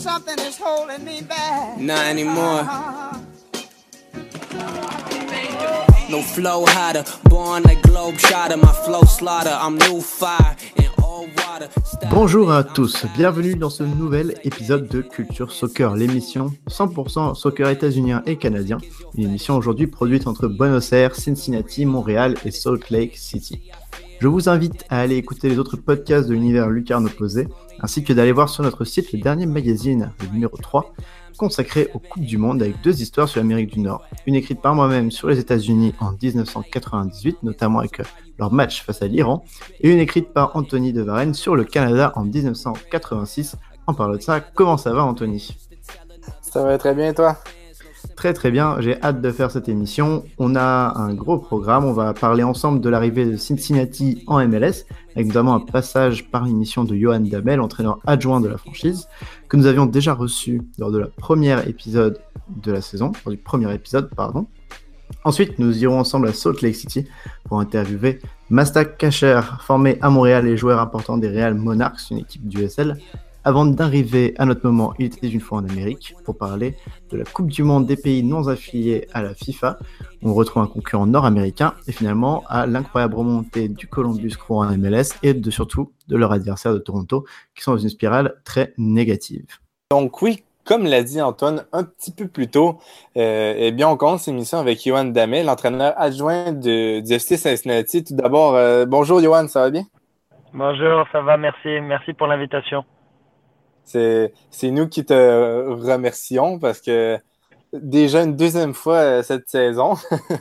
something is holding me back. Not anymore. No flow hotter, born like globe shotter, my flow slaughter, I'm new fire. Bonjour à tous, bienvenue dans ce nouvel épisode de Culture Soccer, l'émission 100% soccer états-unien et canadien, une émission aujourd'hui produite entre Buenos Aires, Cincinnati, Montréal et Salt Lake City. Je vous invite à aller écouter les autres podcasts de l'univers lucarne opposé, ainsi que d'aller voir sur notre site le dernier magazine, le numéro 3, consacré aux Coupes du Monde avec deux histoires sur l'Amérique du Nord. Une écrite par moi-même sur les États-Unis en 1998, notamment avec leur match face à l'Iran, et une écrite par Anthony de Varenne sur le Canada en 1986. En parlant de ça, comment ça va Anthony? Ça va très bien toi? Très très bien, j'ai hâte de faire cette émission. On a un gros programme, on va parler ensemble de l'arrivée de Cincinnati en MLS, avec notamment un passage par l'émission de Johan Damel, entraîneur adjoint de la franchise, que nous avions déjà reçu lors de la première épisode de la saison, du premier épisode, pardon. Ensuite, nous irons ensemble à Salt Lake City pour interviewer Mastak Kacher, formé à Montréal et joueur important des Real Monarchs, une équipe du SL, avant d'arriver à notre moment, il était une fois en Amérique pour parler de la Coupe du Monde des pays non affiliés à la FIFA. On retrouve un concurrent nord-américain et finalement à l'incroyable remontée du Columbus Crew en MLS et de surtout de leur adversaire de Toronto qui sont dans une spirale très négative. Donc oui, comme l'a dit Antoine un petit peu plus tôt, euh, eh bien, on commence l'émission avec Johan Damé, l'entraîneur adjoint de, du FC Cincinnati. Tout d'abord, euh, bonjour Johan, ça va bien? Bonjour, ça va, merci. Merci pour l'invitation. C'est nous qui te remercions parce que déjà une deuxième fois euh, cette saison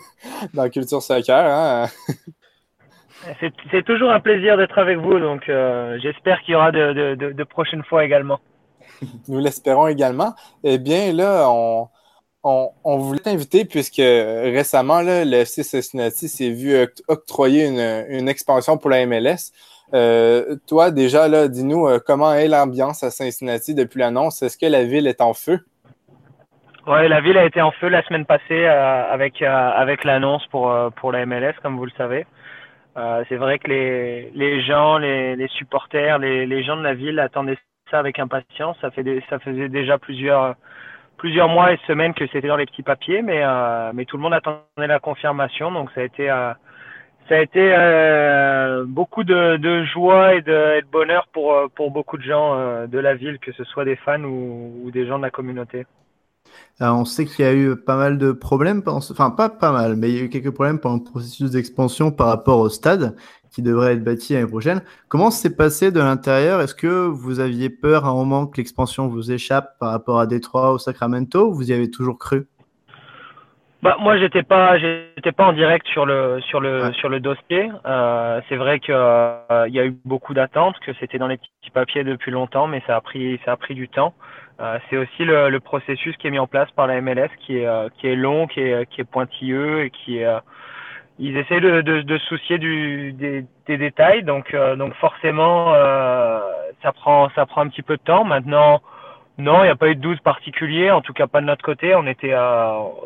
dans Culture Soccer. Hein. C'est toujours un plaisir d'être avec vous, donc euh, j'espère qu'il y aura de, prochaines fois également. Nous l'espérons également. Eh bien, là, on, on, voulait t'inviter puisque récemment, là, le FC Cincinnati s'est vu octroyer une, une, expansion pour la MLS. Euh, toi, déjà, là, dis-nous euh, comment est l'ambiance à Cincinnati depuis l'annonce? Est-ce que la ville est en feu? Oui, la ville a été en feu la semaine passée euh, avec, avec l'annonce pour, pour la MLS, comme vous le savez. c'est vrai que les, les gens, les, les supporters, les, les, gens de la ville attendaient ça avec impatience. Ça, fait ça faisait déjà plusieurs, plusieurs mois et semaines que c'était dans les petits papiers, mais, mais tout le monde attendait la confirmation. Donc ça a été ça a été euh, beaucoup de, joie et de, bonheur pour, euh, pour beaucoup de gens euh, de la ville, que ce soit des fans ou, des gens de la communauté. on sait qu'il y a eu pas mal de problèmes, enfin pas pas mal, mais il y a eu quelques problèmes pendant le processus d'expansion par rapport au stade qui devrait être bâti l'année prochaine. Comment s'est passé de l'intérieur? Est-ce que vous aviez peur à un moment que l'expansion vous échappe par rapport à Détroit ou Sacramento ou vous y avez toujours cru? Bah, moi, j'étais pas, j'étais pas en direct sur le sur le sur le dossier. Euh, c'est vrai que euh, il y a eu beaucoup d'attentes, que c'était dans les petits papiers depuis longtemps, mais ça a pris ça a pris du temps. Euh, c'est aussi le, le, processus qui est mis en place par la MLS, qui est euh, qui est long, qui est qui est pointilleux et qui est euh, ils essaient de, de, de soucier du, des, des détails, donc donc forcément ça prend ça prend un petit peu de temps. Maintenant non, il n'y a pas eu de doute particulier, en tout cas pas de notre côté. On était,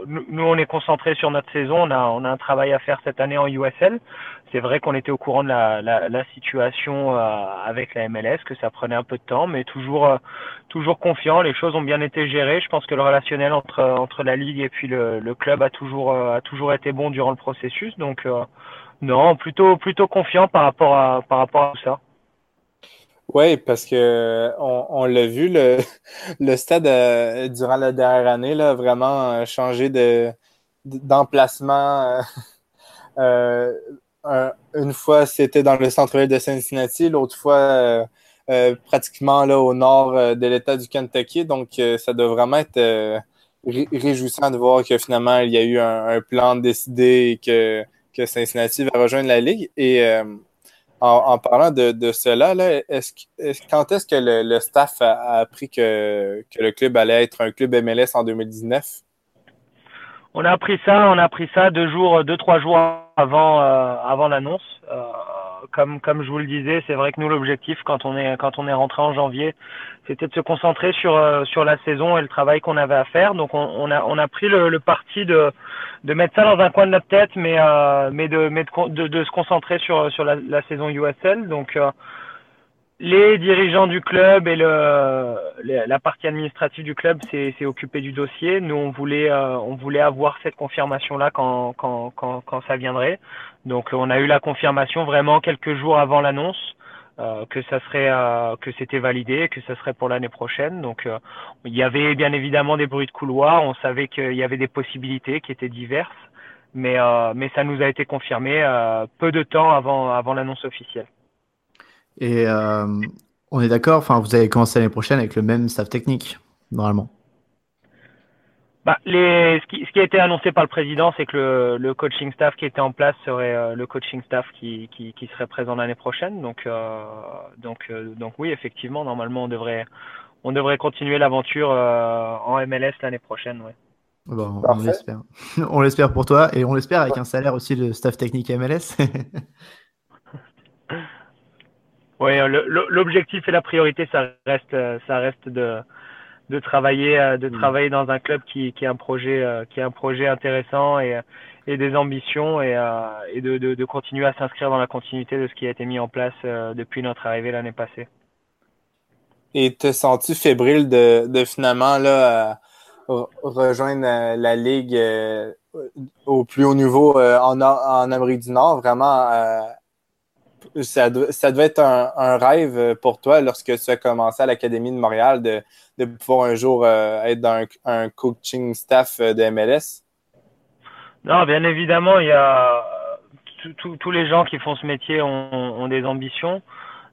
nous, on est concentré sur notre saison. On a, on a un travail à faire cette année en USL. C'est vrai qu'on était au courant de la, la, la situation euh, avec la MLS, que ça prenait un peu de temps, mais toujours, euh, toujours confiant. Les choses ont bien été gérées. Je pense que le relationnel entre, entre la ligue et puis le, le club a toujours, euh, a toujours été bon durant le processus. Donc, non, plutôt, plutôt confiant par rapport à, par rapport à tout ça. Oui, parce que on, on l'a vu, le, le stade euh, durant la dernière année là, vraiment euh, changé de d'emplacement. Euh, une fois, c'était dans le centre-ville de Cincinnati, l'autre fois, pratiquement là, au nord de l'État du Kentucky. Donc, ça doit vraiment être réjouissant de voir que finalement, il y a eu un, un plan décidé et que, que Cincinnati va rejoindre la Ligue. Et en, parlant de, cela, quand est-ce que le, staff a, appris que, le club allait être un club MLS en 2019? On a appris ça, on a appris ça deux jours, deux trois jours avant euh, l'annonce. Euh, comme comme je vous le disais, c'est vrai que nous l'objectif quand on est quand on est rentré en janvier, c'était de se concentrer sur euh, sur la saison et le travail qu'on avait à faire. Donc on, a on a pris le, parti de de mettre ça dans un coin de notre tête, mais euh, mais de mais de, de, se concentrer sur sur la, saison USL. Donc euh, les dirigeants du club et le, la partie administrative du club s'est occupé du dossier. Nous, on voulait, euh, on voulait avoir cette confirmation-là quand, quand, quand, quand, ça viendrait. Donc, on a eu la confirmation vraiment quelques jours avant l'annonce euh, que ça serait, euh, que c'était validé, que ça serait pour l'année prochaine. Donc, euh, il y avait bien évidemment des bruits de couloir. On savait qu'il y avait des possibilités qui étaient diverses, mais, mais ça nous a été confirmé peu de temps avant, avant l'annonce officielle. Et euh, on est d'accord, enfin, vous allez commencer l'année prochaine avec le même staff technique, normalement. Bah, les, ce, qui, ce, qui, a été annoncé par le président, c'est que le, le, coaching staff qui était en place serait euh, le coaching staff qui, qui, qui serait présent l'année prochaine. Donc, euh, donc, euh, donc oui, effectivement, normalement, on devrait, on devrait continuer l'aventure euh, en MLS l'année prochaine. Ouais. Bon, on l'espère. on l'espère pour toi et on l'espère avec un salaire aussi de staff technique MLS. Oui, l'objectif et la priorité, ça reste, ça reste de, de travailler, euh, de mm. travailler dans un club qui, qui, a un projet, euh, qui a un projet intéressant et, et des ambitions et, euh, et de, de, de, continuer à s'inscrire dans la continuité de ce qui a été mis en place depuis notre arrivée l'année passée. Et te sens-tu fébrile de, de finalement là, rejoindre la ligue au plus haut niveau en, en Amérique du Nord, vraiment ça, ça devait être un, rêve pour toi lorsque tu as commencé à l'Académie de Montréal de, pouvoir un jour euh, être dans un, coaching staff euh, de MLS? Non, bien évidemment, il y a tous les gens qui font ce métier ont, des ambitions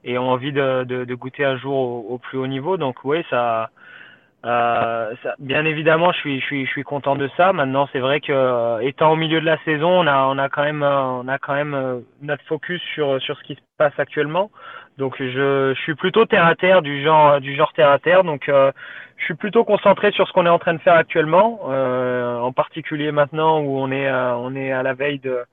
et ont envie de, goûter un jour au, plus haut niveau. Donc oui, ça, euh, ça, bien évidemment, je suis, je suis, je suis content de ça. Maintenant, c'est vrai que euh, étant au milieu de la saison, on a, on a quand même, euh, on a quand même euh, notre focus sur, sur ce qui se passe actuellement. Donc, je, je suis plutôt terre à terre du genre, du genre terre à terre. Donc, je suis plutôt concentré sur ce qu'on est en train de faire actuellement, en particulier maintenant où on est, on est à la veille de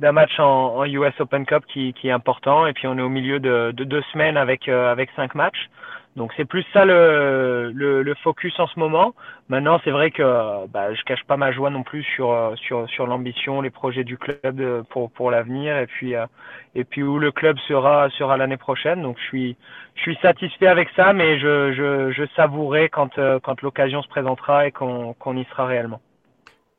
d'un match en, en, US Open Cup qui, qui est important et puis on est au milieu de, de deux semaines avec avec cinq matchs. Donc c'est plus ça le, le, le, focus en ce moment. Maintenant, c'est vrai que bah, je cache pas ma joie non plus sur sur sur l'ambition, les projets du club pour pour l'avenir et puis euh, et puis où le club sera sera l'année prochaine. Donc je suis je suis satisfait avec ça, mais je je, je savourerai quand euh, quand l'occasion se présentera et qu'on qu'on y sera réellement.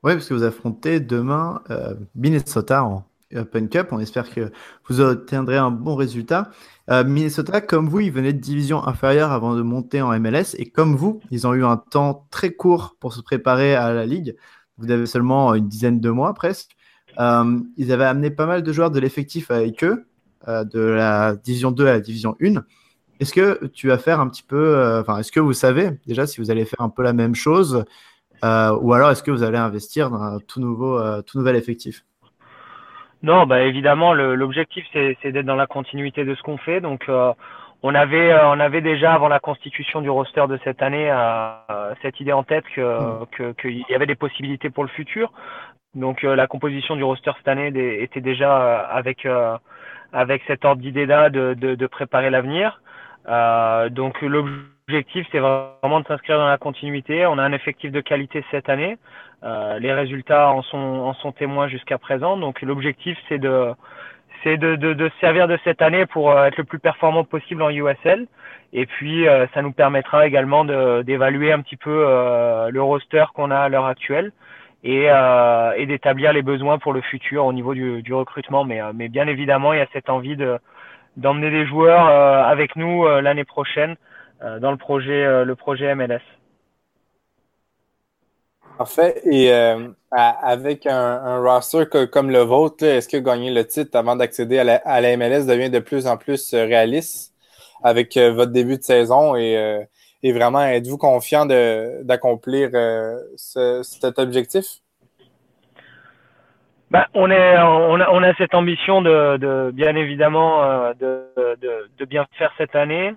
Oui, parce que vous affrontez demain euh, Minnesota en Open Cup. On espère que vous obtiendrez un bon résultat. Euh, Minnesota, comme vous, ils venaient de division inférieure avant de monter en MLS. Et comme vous, ils ont eu un temps très court pour se préparer à la Ligue. Vous avez seulement une dizaine de mois presque. Euh, ils avaient amené pas mal de joueurs de l'effectif avec eux, euh, de la division 2 à la division 1. Est-ce que tu vas faire un petit peu, enfin, est-ce que vous savez déjà si vous allez faire un peu la même chose ou alors est-ce que vous allez investir dans un tout, nouveau, tout nouvel effectif? Non, bah évidemment, l'objectif c'est d'être dans la continuité de ce qu'on fait. Donc, euh, on avait euh, on avait déjà avant la constitution du roster de cette année euh, cette idée en tête que qu'il y avait des possibilités pour le futur. Donc, la composition du roster cette année était déjà avec avec cet ordre d'idée là de, de, de préparer l'avenir. donc, l'objectif c'est vraiment de s'inscrire dans la continuité. On a un effectif de qualité cette année. Euh, les résultats en sont, en sont témoins jusqu'à présent. Donc l'objectif, c'est de, c'est de, de, de, servir de cette année pour euh, être le plus performant possible en USL. Et puis, euh, ça nous permettra également d'évaluer un petit peu le roster qu'on a à l'heure actuelle et, et d'établir les besoins pour le futur au niveau du, du recrutement. Mais, mais bien évidemment, il y a cette envie de d'emmener des joueurs avec nous l'année prochaine dans le projet, le projet MLS. Parfait. Et euh, avec un, roster comme le vôtre, est-ce que gagner le titre avant d'accéder à la, MLS devient de plus en plus euh, réaliste avec euh, votre début de saison? Et, vraiment êtes-vous confiant d'accomplir cet objectif? Ben, on, est, on, a, on a cette ambition de, bien évidemment de, de, bien faire cette année.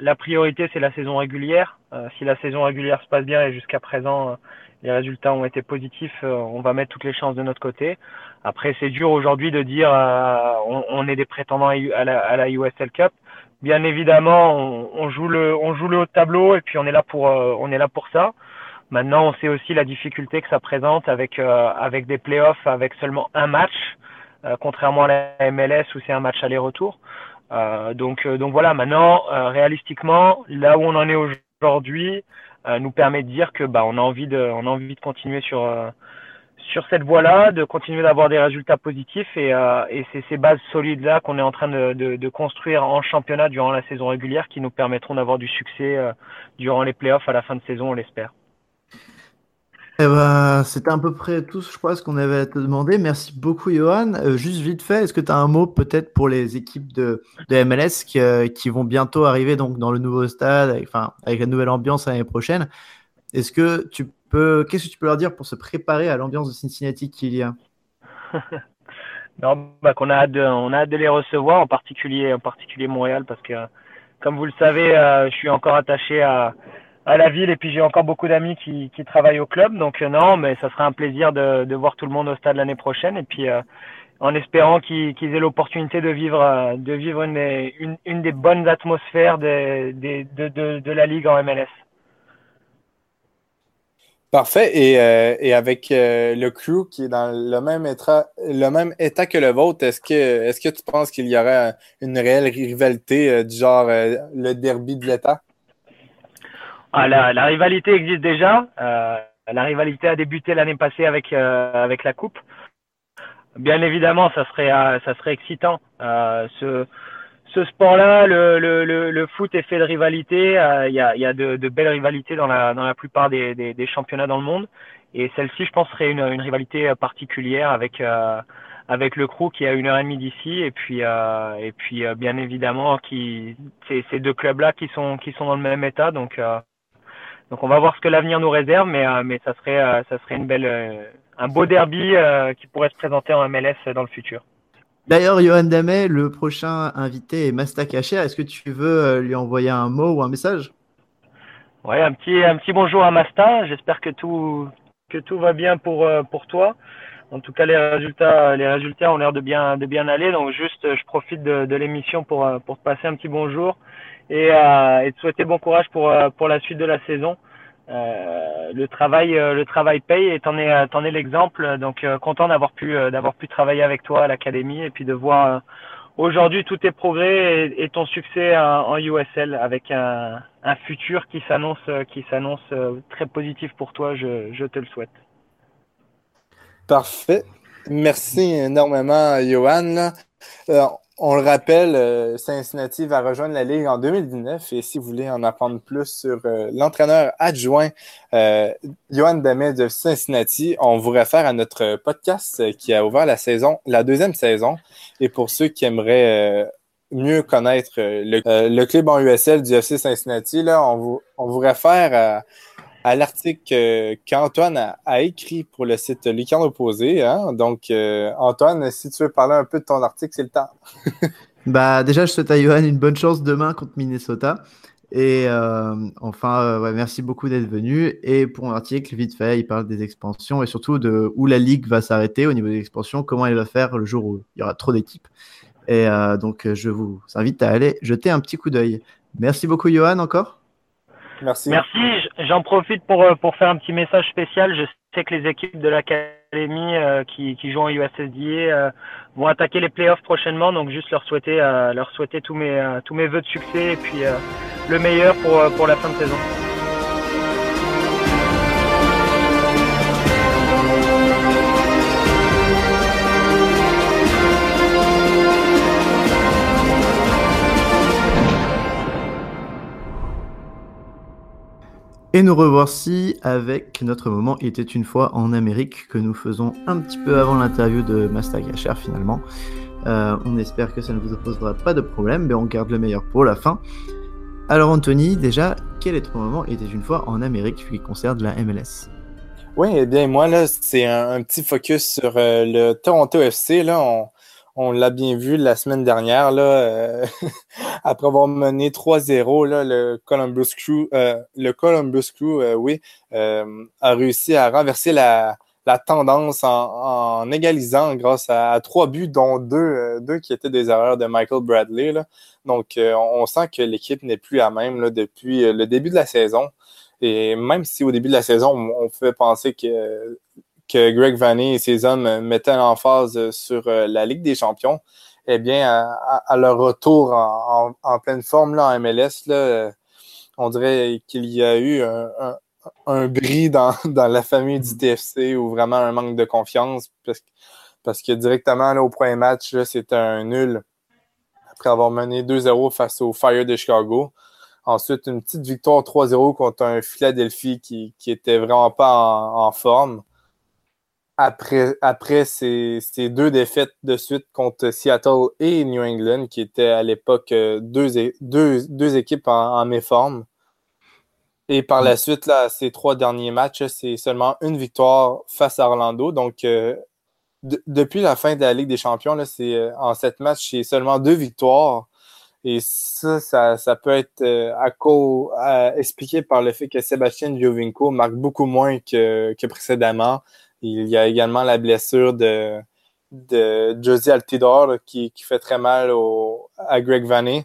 la priorité c'est la saison régulière. si la saison régulière se passe bien et jusqu'à présent les résultats ont été positifs, euh, on va mettre toutes les chances de notre côté. Après, c'est dur aujourd'hui de dire euh, on, est des prétendants à la, à la USL Cup. Bien évidemment, on, joue le on joue le haut tableau et puis on est là pour euh, on est là pour ça. Maintenant, on sait aussi la difficulté que ça présente avec avec des playoffs avec seulement un match, contrairement à la MLS où c'est un match aller-retour. donc, donc voilà, maintenant, réalistiquement, là où on en est aujourd'hui, nous permet de dire que bah, on a envie de, on a envie de continuer sur sur cette voie-là, de continuer d'avoir des résultats positifs et, euh, et c'est ces bases solides-là qu'on est en train de, de, de, construire en championnat durant la saison régulière qui nous permettront d'avoir du succès euh, durant les playoffs à la fin de saison, on l'espère. Eh ben, C'était à peu près tout, je crois, ce qu'on avait à te demander. Merci beaucoup, Johan. Euh, juste vite fait, est-ce que tu as un mot peut-être pour les équipes de, de MLS qui, qui, vont bientôt arriver donc, dans le nouveau stade, avec, enfin, avec la nouvelle ambiance l'année prochaine? Est-ce que tu qu'est-ce que tu peux leur dire pour se préparer à l'ambiance de Cincinnati qu'il y a? Non, bah, qu'on a hâte on a hâte de les recevoir, en particulier, en particulier Montréal, parce que, comme vous le savez, euh, je suis encore attaché à, à la ville et puis j'ai encore beaucoup d'amis qui, qui travaillent au club. Donc, euh, non, mais ça sera un plaisir de, de voir tout le monde au stade l'année prochaine. Et puis, euh, en espérant qu'ils aient l'opportunité de vivre, de vivre une, une, une des bonnes atmosphères de, de, de, la Ligue en MLS. Parfait. Et, euh, et avec euh, le crew qui est dans le même état, le même état que le vôtre, est-ce que, est-ce que tu penses qu'il y aurait une réelle rivalité euh, du genre le derby de l'État? Ah, la, la, rivalité existe déjà. la rivalité a débuté l'année passée avec, avec la Coupe. Bien évidemment, ça serait, ça serait excitant. ce, ce sport-là, le, le, le, foot est fait de rivalité. Euh, il y, a, y a de, de, belles rivalités dans la, dans la plupart des, des, des championnats dans le monde. Et celle-ci, je pense, serait une, une rivalité euh, particulière avec, euh, avec le crew qui est à une heure et demie d'ici. Et puis, euh, et puis bien évidemment, qui, c'est ces deux clubs-là qui sont, qui sont dans le même état. Donc, donc on va voir ce que l'avenir nous réserve. Mais, mais ça, serait, ça serait une belle, un beau derby qui pourrait se présenter en MLS dans le futur. D'ailleurs, Johan Damet, le prochain invité est Masta Kacher. Est-ce que tu veux euh, lui envoyer un mot ou un message? Oui, un petit, un petit bonjour à Masta. J'espère que tout, que tout va bien pour, euh, pour toi. En tout cas, les résultats, les résultats ont l'air de bien, de bien aller. Donc, juste, je profite de, de l'émission pour, euh, pour te passer un petit bonjour et, et te souhaiter bon courage pour, pour la suite de la saison. Euh, le travail, euh, le travail paye et t'en es, t'en es l'exemple. Donc euh, content d'avoir pu, d'avoir pu travailler avec toi à l'académie et puis de voir aujourd'hui tous tes progrès et, ton succès en, USL avec un, un futur qui s'annonce, qui s'annonce très positif pour toi. Je, je te le souhaite. Parfait. Merci énormément, Johan on le rappelle, euh, Cincinnati va rejoindre la Ligue en 2019 et si vous voulez en apprendre plus sur euh, l'entraîneur adjoint euh, Johan Damet de Cincinnati, on vous réfère à notre podcast qui a ouvert la saison, la deuxième saison. Et pour ceux qui aimeraient mieux connaître le, club en USL du FC Cincinnati, là, on, vous, on vous réfère à à l'article qu'Antoine a, écrit pour le site Lucan Opposé. Hein? Donc, euh, Antoine, si tu veux parler un peu de ton article, c'est le temps. bah, déjà, je souhaite à Johan une bonne chance demain contre Minnesota. Et euh, enfin, euh, merci beaucoup d'être venu. Et pour mon article, vite fait, il parle des expansions et surtout de où la ligue va s'arrêter au niveau des expansions, comment elle va faire le jour où il y aura trop d'équipes. Et donc, je vous invite à aller jeter un petit coup d'œil. Merci beaucoup, Johan, encore. Merci. Merci. J'en profite pour, euh, pour faire un petit message spécial. Je sais que les équipes de l'académie euh, qui, qui jouent en USSDA euh, vont attaquer les playoffs prochainement. Donc juste leur souhaiter, leur souhaiter tous mes, tous mes voeux de succès et puis le meilleur pour, pour la fin de saison. Et nous revoici avec notre moment Il était une fois en Amérique que nous faisons un petit peu avant l'interview de Mastagacher finalement. Euh, on espère que ça ne vous posera pas de problème, mais on garde le meilleur pour la fin. Alors Anthony, déjà, quel est ton moment Il était une fois en Amérique qui concerne la MLS Oui, eh bien moi là, c'est un, petit focus sur euh, le Toronto FC. Là, on, on l'a bien vu la semaine dernière, euh, après avoir mené 3-0, le Columbus Crew, euh, le Columbus euh, oui, a réussi à renverser la, tendance en, égalisant grâce à, trois buts, dont deux, qui étaient des erreurs de Michael Bradley. Donc, on, sent que l'équipe n'est plus à même depuis le début de la saison. Et même si au début de la saison, on, on fait penser que que Greg Vanny et ses hommes mettaient en phase sur euh, la Ligue des champions, eh bien, à, leur retour en, pleine forme là, en MLS, là, on dirait qu'il y a eu un, un, bris dans, la famille du TFC ou vraiment un manque de confiance parce, parce que directement au premier match, c'était un nul après avoir mené 2-0 face au Fire de Chicago. Ensuite, une petite victoire 3-0 contre un Philadelphie qui, qui était vraiment pas en forme après, après ces, deux défaites de suite contre Seattle et New England, qui étaient à l'époque euh, deux, deux, équipes en, méforme. Et par la suite, là, ces trois derniers matchs, c'est seulement une victoire face à Orlando. Donc, euh, depuis la fin de la Ligue des Champions, là, euh, en sept matchs, c'est seulement deux victoires. Et ça, ça, peut être à, expliqué par le fait que Sébastien Giovinco marque beaucoup moins que, que précédemment. Il y a également la blessure de, de Josie Altidor qui, fait très mal à Greg Vanny.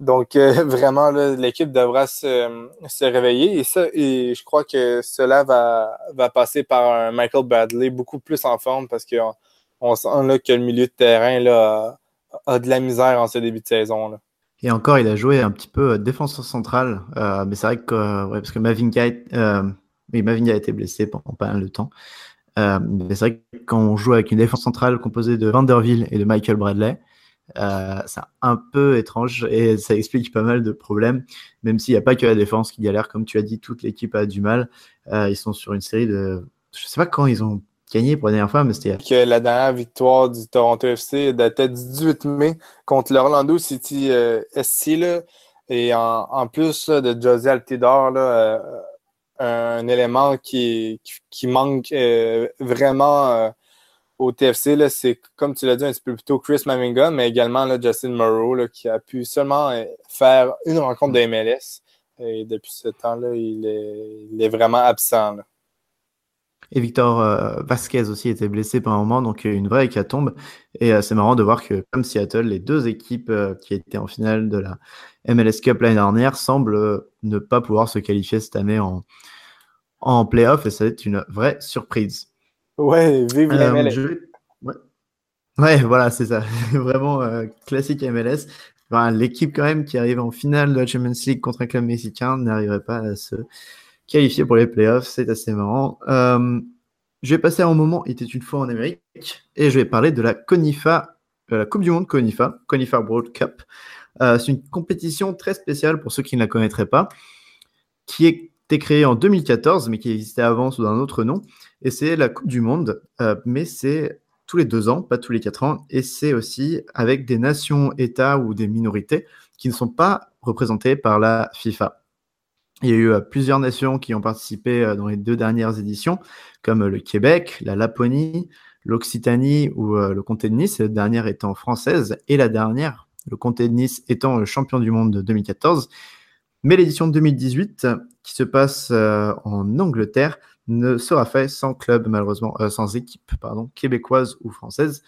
Donc, euh, vraiment, l'équipe devra se, réveiller. Et, ça, et je crois que cela va, va passer par un Michael Bradley beaucoup plus en forme parce qu'on on sent là, que le milieu de terrain là, a, de la misère en ce début de saison. Là. Et encore, il a joué un petit peu défenseur central. Euh, mais c'est vrai que, parce que Mavinga, euh, Mavinga a été blessé pendant pas mal de temps. Euh, c'est vrai que quand on joue avec une défense centrale composée de Vanderville et de Michael Bradley, euh, c'est un peu étrange et ça explique pas mal de problèmes, même s'il n'y a pas que la défense qui galère, comme tu as dit, toute l'équipe a du mal. Euh, ils sont sur une série de. Je sais pas quand ils ont gagné pour la dernière fois, mais c'était. Que la dernière victoire du Toronto FC datait du 18 mai contre l'Orlando City SC. Là, et en, plus de Josie Altidor, là, un élément qui, qui, manque euh, vraiment euh, au TFC. C'est, comme tu l'as dit, un petit peu plus tôt Chris Mavinga, mais également là, Justin Moreau qui a pu seulement euh, faire une rencontre de MLS. Et depuis ce temps-là, il est, vraiment absent. Et Victor Vasquez aussi était blessé par un moment, donc une vraie hécatombe. Et c'est marrant de voir que, comme Seattle, les deux équipes qui étaient en finale de la MLS Cup l'année dernière semblent ne pas pouvoir se qualifier cette année en, en playoff et ça va être une vraie surprise. Ouais, vive la MLS. Ouais. voilà, c'est ça. Vraiment euh, classique MLS. L'équipe quand même qui arrive en finale de la Champions League contre un club mexicain n'arriverait pas à se qualifier pour les playoffs. C'est assez marrant. Euh, je vais passer un moment, il était une fois en Amérique, et je vais parler de la CONIFA, euh, la Coupe du Monde CONIFA, CONIFA World Cup. c'est une compétition très spéciale pour ceux qui ne la connaîtraient pas, qui est créé en 2014, mais qui existait avant sous un autre nom. Et c'est la Coupe du Monde, euh, mais c'est tous les deux ans, pas tous les quatre ans. Et c'est aussi avec des nations, États ou des minorités qui ne sont pas représentées par la FIFA. Il y a eu euh, plusieurs nations qui ont participé euh, dans les deux dernières éditions, comme le Québec, la Laponie, l'Occitanie ou le comté de Nice, la dernière étant française, et la dernière, le comté de Nice étant champion du monde de 2014. Mais l'édition 2018, qui se passe euh, en Angleterre, ne sera faite sans club, malheureusement, euh, sans équipe, québécoise ou française.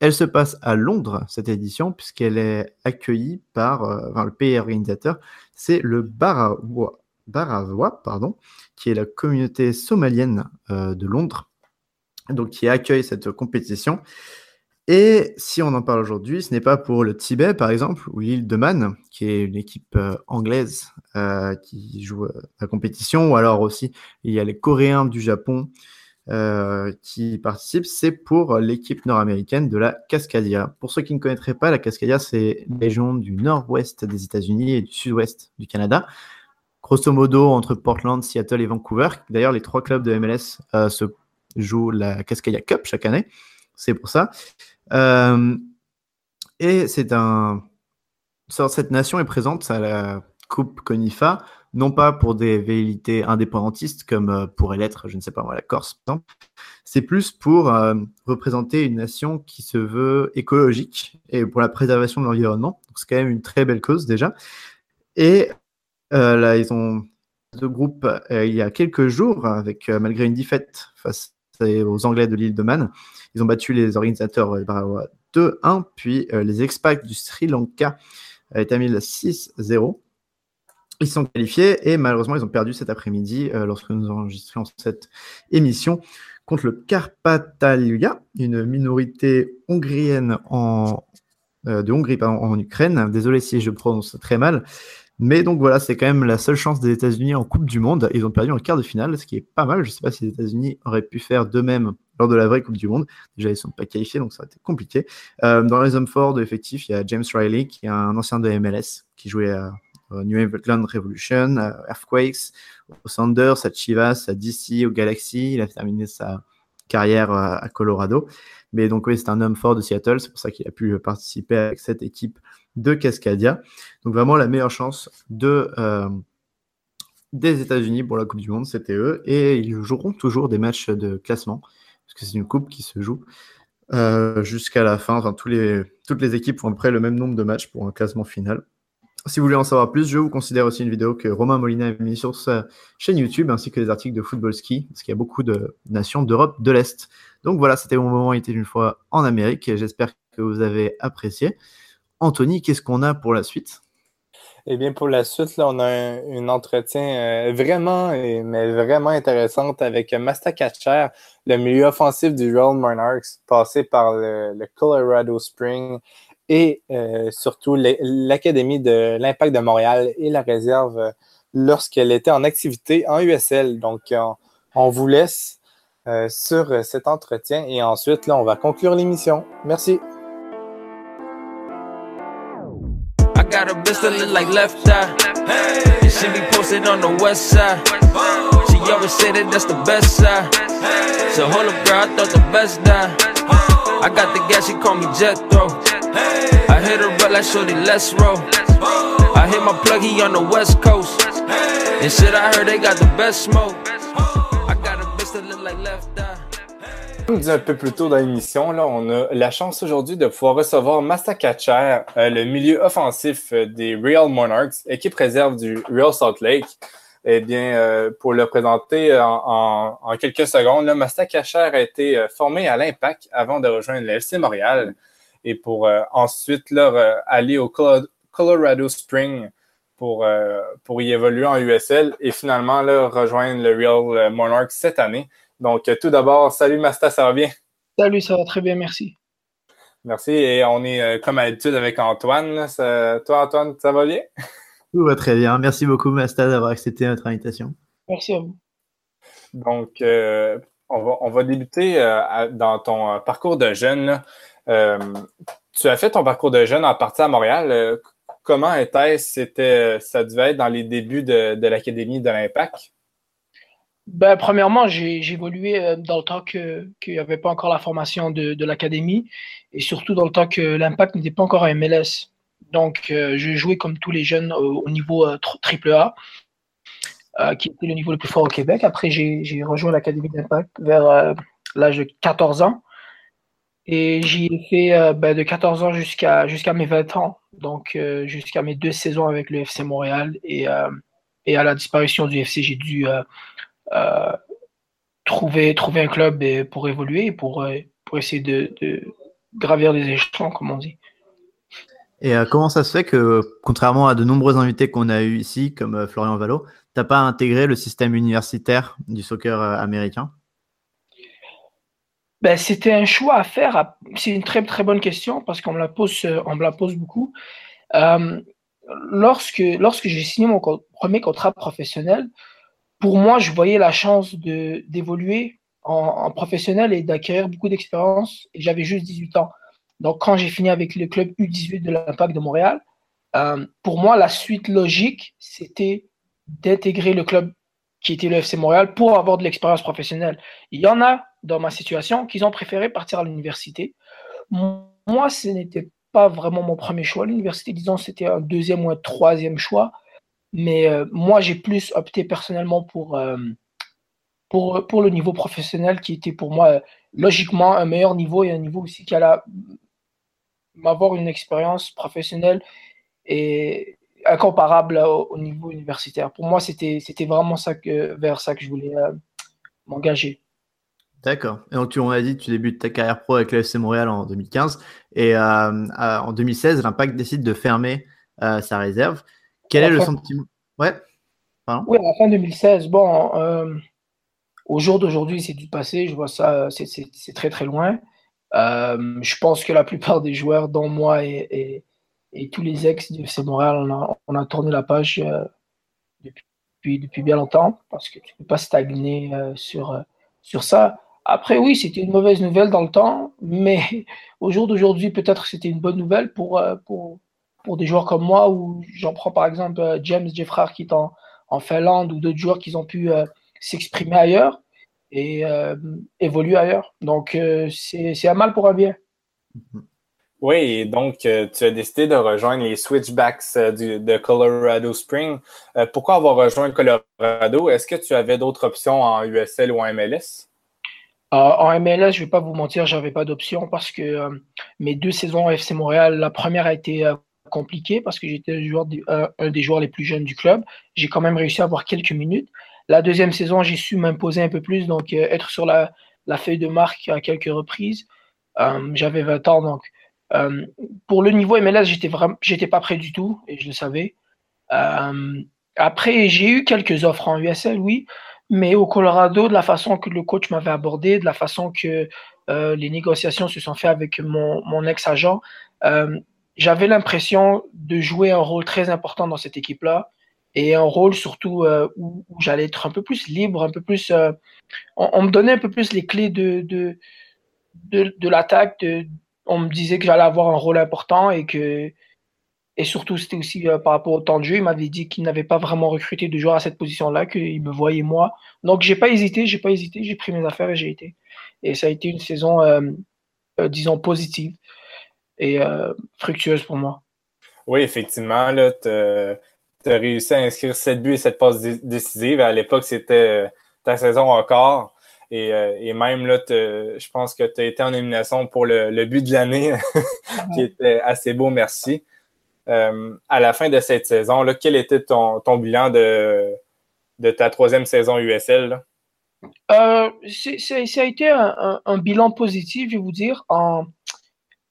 Elle se passe à Londres, cette édition, puisqu'elle est accueillie par euh, le pays organisateur, c'est le Barawa, pardon, qui est la communauté somalienne de Londres, donc qui accueille cette compétition. Et si on en parle aujourd'hui, ce n'est pas pour le Tibet, par exemple, ou l'île de Man, qui est une équipe euh, anglaise euh, qui joue euh, la compétition, ou alors aussi il y a les Coréens du Japon qui participent, c'est pour l'équipe nord-américaine de la Cascadia. Pour ceux qui ne connaîtraient pas, la Cascadia, c'est une région du nord-ouest des États-Unis et du sud-ouest du Canada. Grosso modo, entre Portland, Seattle et Vancouver. D'ailleurs, les trois clubs de MLS se jouent la Cascadia Cup chaque année. C'est pour ça. Euh, et c'est un. Cette nation est présente à la Coupe Conifa, non pas pour des velléités indépendantistes comme euh, pourrait l'être, je ne sais pas moi, la Corse, par exemple. C'est plus pour euh, représenter une nation qui se veut écologique et pour la préservation de l'environnement. c'est quand même une très belle cause déjà. Et là, ils ont deux groupes il y a quelques jours, avec malgré une défaite face aux Anglais de l'île de Man. Ils ont battu les organisateurs 2-1, euh, puis euh, les expats du Sri Lanka étaient mis 6-0. Ils sont qualifiés et malheureusement, ils ont perdu cet après-midi lorsque nous enregistrons cette émission contre le Karpatalia, une minorité hongrienne en, de Hongrie en Ukraine. Désolé si je prononce très mal. Mais donc voilà, c'est quand même la seule chance des États-Unis en Coupe du Monde. Ils ont perdu en quart de finale, ce qui est pas mal. Je ne sais pas si les États-Unis auraient pu faire de même lors de la vraie Coupe du Monde. Déjà, ils ne sont pas qualifiés, donc ça a été compliqué. Euh, dans les hommes forts de effectif, il y a James Riley, qui est un ancien de MLS, qui jouait à New England Revolution, à Earthquakes, aux Sanders, à Chivas, à DC, au Galaxy. Il a terminé sa carrière euh, à Colorado. Mais donc oui, c'est un homme fort de Seattle, c'est pour ça qu'il a pu participer avec cette équipe de Cascadia. Donc vraiment la meilleure chance de, euh, des États-Unis pour la Coupe du Monde, c'était eux. Et ils joueront toujours des matchs de classement, parce que c'est une coupe qui se joue euh, jusqu'à la fin. Enfin, toutes les équipes font à peu près le même nombre de matchs pour un classement final. Si vous voulez en savoir plus, je vous considère aussi une vidéo que Romain Molina a mise sur sa chaîne YouTube, ainsi que des articles de football ski, parce qu'il y a beaucoup de nations d'Europe de l'Est. Donc voilà, c'était mon moment, il était une fois en Amérique, j'espère que vous avez apprécié. Anthony, qu'est-ce qu'on a pour la suite? Eh bien, pour la suite, là, on a un, entretien euh, vraiment, mais vraiment intéressant avec Masta Catcher, le milieu offensif du Royal Monarchs, passé par le, Colorado Spring et euh, surtout l'Académie de l'Impact de Montréal et la réserve euh, lorsqu'elle était en activité en USL. Donc, on, vous laisse sur cet entretien et ensuite, là, on va conclure l'émission. Merci. I got the gas, she call me Jethro. I hit her up like shorty, let's roll. I hit my plug, he on the west coast. And shit, I heard they got the best smoke. Comme dit un peu plus tôt dans l'émission, là, on a la chance aujourd'hui de pouvoir recevoir Masta Catcher, euh, le milieu offensif euh, des Real Monarchs, équipe réserve du Real Salt Lake. Eh bien, euh, pour le présenter en, quelques secondes, là, Masta Catcher a été formé à l'Impact avant de rejoindre le FC Montréal et pour ensuite là, aller au Colorado Spring pour, pour y évoluer en USL et finalement là, rejoindre le Real Monarchs cette année. Donc, tout d'abord, salut Masta, ça va bien? Salut, ça va très bien, merci. Merci. Et on est euh, comme à l'habitude avec Antoine. toi, Antoine, ça va bien? Tout va très bien. Merci beaucoup, Masta, d'avoir accepté notre invitation. Merci à vous. Donc, euh, on, va, débuter euh, dans ton parcours de jeune. tu as fait ton parcours de jeune en partie à Montréal. comment était-ce? ça devait être dans les débuts de, de l'Académie de l'Impact? Ben, premièrement, j'ai évolué euh, dans le temps qu'il n'y avait pas encore la formation de, de l'académie et surtout dans le temps que l'impact n'était pas encore un MLS. Donc, euh, je jouais comme tous les jeunes au, niveau euh, AAA, euh, qui était le niveau le plus fort au Québec. Après, j'ai rejoint l'académie d'impact vers l'âge de 14 ans. Et j'y ai fait ben, de 14 ans jusqu'à mes 20 ans, donc jusqu'à mes deux saisons avec le FC Montréal. Et, à la disparition du FC, j'ai dû trouver, un club pour évoluer, pour, pour essayer de, gravir des échelons, comme on dit. Et euh, comment ça se fait que, contrairement à de nombreux invités qu'on a eu ici, comme Florian Valo, tu n'as pas intégré le système universitaire du soccer américain? Ben, C'était un choix à faire. C'est une très très bonne question parce qu'on me la pose, on me la pose beaucoup. lorsque lorsque j'ai signé mon premier contrat professionnel, pour moi, je voyais la chance d'évoluer en, professionnel et d'acquérir beaucoup d'expérience. J'avais juste 18 ans. Donc, quand j'ai fini avec le club U18 de l'Impact de Montréal, euh, pour moi, la suite logique, c'était d'intégrer le club qui était le FC Montréal pour avoir de l'expérience professionnelle. Il y en a dans ma situation qui ont préféré partir à l'université. Moi, ce n'était pas vraiment mon premier choix. L'université, disons, c'était un deuxième ou un troisième choix. Mais euh, moi, j'ai plus opté personnellement pour, euh, pour, pour le niveau professionnel qui était pour moi logiquement un meilleur niveau et un niveau aussi qui allait m'avoir une expérience professionnelle et incomparable au, niveau universitaire. Pour moi, c'était vraiment ça que, vers ça que je voulais euh, m'engager. D'accord. Et donc, tu, on a dit, tu débutes ta carrière pro avec l'AFC Montréal en 2015. Et en 2016, l'Impact décide de fermer sa réserve. Quel est le sentiment? Ouais. Oui, à la fin 2016. Bon, au jour d'aujourd'hui, c'est du passé. Je vois ça, c'est très très loin. Je pense que la plupart des joueurs, dont moi et, et, tous les ex du FC Montréal, on a, on a tourné la page depuis, depuis bien longtemps parce que tu ne peux pas stagner sur, sur ça. Après, oui, c'était une mauvaise nouvelle dans le temps, mais au jour d'aujourd'hui, peut-être c'était une bonne nouvelle pour, euh, pour, pour des joueurs comme moi, ou j'en prends par exemple euh, James Jeffrey qui est en, en Finlande, ou d'autres joueurs qui ont pu euh, s'exprimer ailleurs et évoluer ailleurs. Donc, c'est un mal pour un bien. Oui, et donc tu as décidé de rejoindre les Switchbacks de Colorado Spring. pourquoi avoir rejoint Colorado? Est-ce que tu avais d'autres options en USL ou en MLS? en MLS, je ne vais pas vous mentir, j'avais pas d'option parce que euh, mes deux saisons à FC Montréal, la première a été euh, compliquée parce que j'étais euh, un des joueurs les plus jeunes du club. J'ai quand même réussi à avoir quelques minutes. La deuxième saison, j'ai su m'imposer un peu plus, donc être sur la, feuille de marque à quelques reprises. j'avais 20 ans, donc pour le niveau MLS, j'étais pas prêt du tout et je le savais. après, j'ai eu quelques offres en USL, oui. Mais au Colorado, de la façon que le coach m'avait abordé, de la façon que euh, les négociations se sont faites avec mon, ex-agent, euh, j'avais l'impression de jouer un rôle très important dans cette équipe-là et un rôle surtout euh, où, j'allais être un peu plus libre, un peu plus. On, me donnait un peu plus les clés de, de, de, l'attaque. On me disait que j'allais avoir un rôle important et que et surtout, c'était aussi euh, par rapport au temps de jeu. Il m'avait dit qu'il n'avait pas vraiment recruté de joueurs à cette position-là, qu'il me voyait moi. Donc, j'ai pas hésité, j'ai pas hésité, j'ai pris mes affaires et j'ai été. Et ça a été une saison, euh, euh, disons, positive et fructueuse pour moi. Oui, effectivement, tu as, réussi à inscrire 7 buts et 7 passes décisives. À l'époque, c'était ta saison encore. Et, même là, je pense que tu as été en nomination pour le, le but de l'année, qui était assez beau, merci. Euh, à la fin de cette saison, là, quel était ton, bilan de, de, ta troisième saison USL? Euh, ça a été un, bilan positif, je vais vous dire, en,